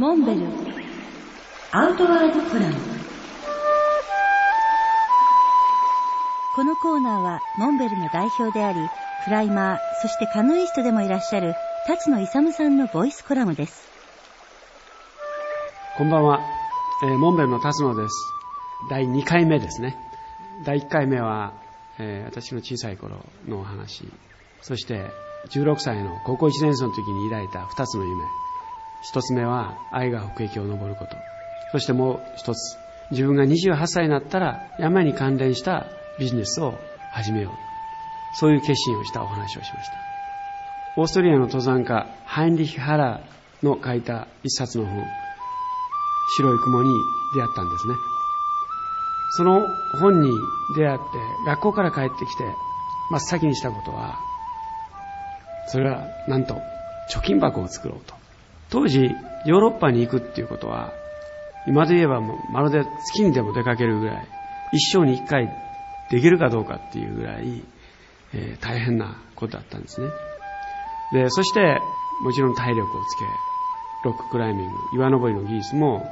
モンベル。アウトワードプラン。このコーナーはモンベルの代表でありクライマーそしてカヌイストでもいらっしゃる辰野勇さんのボイスコラムです。こんばんは、えーモンベルの辰野です。第2回目ですね。第1回目は、えー私の小さい頃のお話。そして16歳の高校1年生の時に抱いた2つの夢1つ目は愛が北壁を登ること。そしてもう1つ自分が28歳になったら山に関連したビジネスを始めよう。そういう決心をしたお話をしました。オーストリアの登山家ハインリヒ・ハラーの書いた一冊の本。白い雲に出会ったんですね。その本に出会って学校から帰ってきて真っ先にしたことはそれはなんと貯金箱を作ろうと。当時ヨーロッパに行くっていうことは今で言えばもうまるで月にでも出かけるぐらい一生に一回できるかどうかっていうぐらい、えー大変なことだったんですね。でそしてもちろん体力をつけロッククライミング岩登りの技術も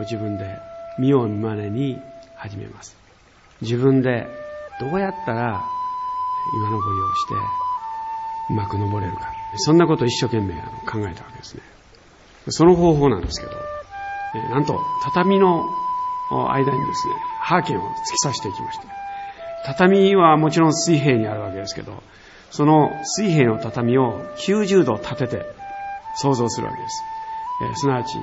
自分で見よう見まねに始めます。自分でどうやったら岩登りをしてうまく登れるか。そんなことを一生懸命考えたわけですね。その方法なんですけど、えなんと畳の間にですねハーケンを突き刺していきました畳はもちろん水平にあるわけですけどその水平の畳を90度立てて想像するわけです、えすなわち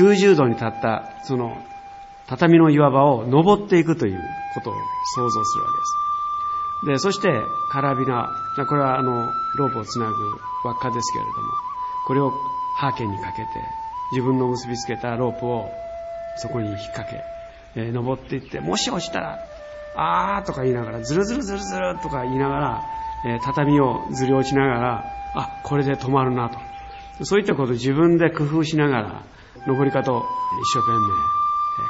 90度に立ったその畳の岩場を登っていくということを想像するわけですで、そして、カラビナ。これは、あの、ロープをつなぐ輪っかですけれども、これをハーケンにかけて、自分の結びつけたロープをそこに引っ掛け、えー登っていって、もし落ちたら、あーとか言いながら、ズルズルズルズルとか言いながら、えー畳をずり落ちながら、あ、これで止まるなと。そういったことを自分で工夫しながら、登り方を一生懸命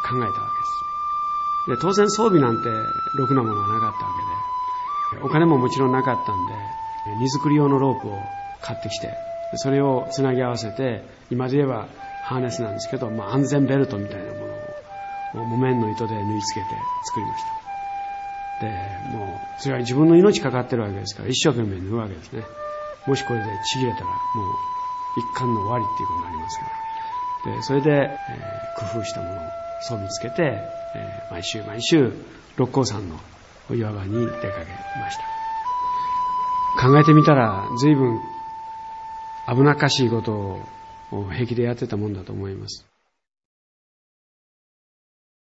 考えたわけです。で、当然装備なんてろくなものはなかったわけで、お金ももちろんなかったんで、荷造り用のロープを買ってきて、それをつなぎ合わせて、今で言えばハーネスなんですけど、まあ、安全ベルトみたいなものを木綿の糸で縫い付けて作りました。で、もう、それは自分の命かかってるわけですから、一生懸命縫うわけですね。もしこれでちぎれたら、もう一貫の終わりっていうことになりますから。で、それで、えー工夫したものを装備つけて、えー毎週毎週、六甲山の岩場に出かけました。考えてみたら、随分危なっかしいことを平気でやってたもんだと思います。